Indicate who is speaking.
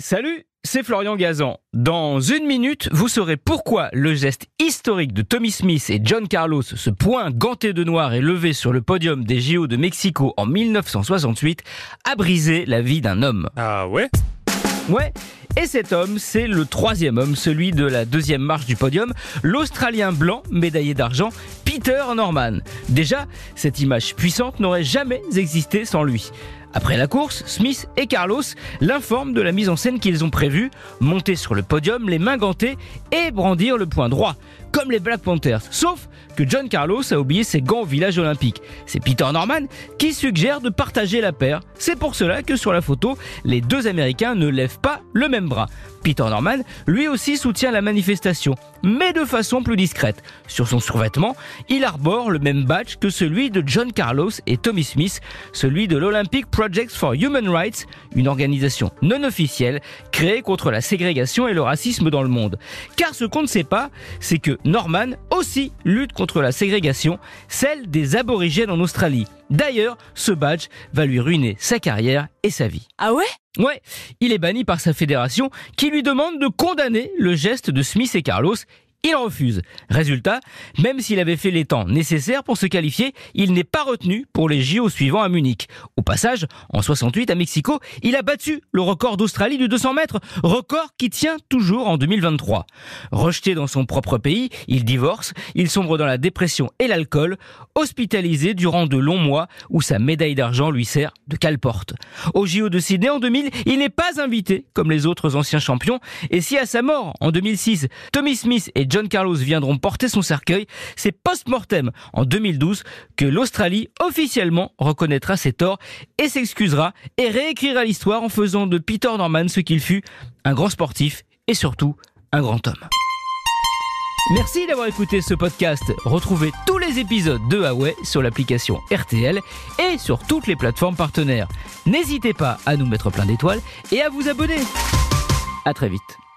Speaker 1: Salut, c'est Florian Gazan. Dans une minute, vous saurez pourquoi le geste historique de Tommy Smith et John Carlos, ce point ganté de noir et levé sur le podium des JO de Mexico en 1968, a brisé la vie d'un homme.
Speaker 2: Ah ouais?
Speaker 1: Ouais, et cet homme, c'est le troisième homme, celui de la deuxième marche du podium, l'Australien blanc, médaillé d'argent, Peter Norman. Déjà, cette image puissante n'aurait jamais existé sans lui. Après la course, Smith et Carlos l'informent de la mise en scène qu'ils ont prévue, monter sur le podium, les mains gantées et brandir le point droit, comme les Black Panthers. Sauf que John Carlos a oublié ses gants au village olympique. C'est Peter Norman qui suggère de partager la paire. C'est pour cela que sur la photo, les deux Américains ne lèvent pas le même bras. Peter Norman, lui aussi soutient la manifestation, mais de façon plus discrète. Sur son survêtement, il arbore le même badge que celui de John Carlos et Tommy Smith, celui de l'Olympic Project for Human Rights, une organisation non officielle créée contre la ségrégation et le racisme dans le monde. Car ce qu'on ne sait pas, c'est que Norman aussi lutte contre la ségrégation, celle des aborigènes en Australie. D'ailleurs, ce badge va lui ruiner sa carrière et sa vie.
Speaker 3: Ah ouais?
Speaker 1: Ouais, il est banni par sa fédération qui lui demande de condamner le geste de Smith et Carlos il refuse. Résultat, même s'il avait fait les temps nécessaires pour se qualifier, il n'est pas retenu pour les JO suivants à Munich. Au passage, en 68 à Mexico, il a battu le record d'Australie du 200 mètres, record qui tient toujours en 2023. Rejeté dans son propre pays, il divorce, il sombre dans la dépression et l'alcool, hospitalisé durant de longs mois où sa médaille d'argent lui sert de cale-porte. Au JO de Sydney en 2000, il n'est pas invité comme les autres anciens champions et si à sa mort en 2006, Tommy Smith et John Carlos viendront porter son cercueil, c'est post-mortem en 2012 que l'Australie officiellement reconnaîtra ses torts et s'excusera et réécrira l'histoire en faisant de Peter Norman ce qu'il fut, un grand sportif et surtout un grand homme. Merci d'avoir écouté ce podcast. Retrouvez tous les épisodes de Huawei sur l'application RTL et sur toutes les plateformes partenaires. N'hésitez pas à nous mettre plein d'étoiles et à vous abonner. À très vite.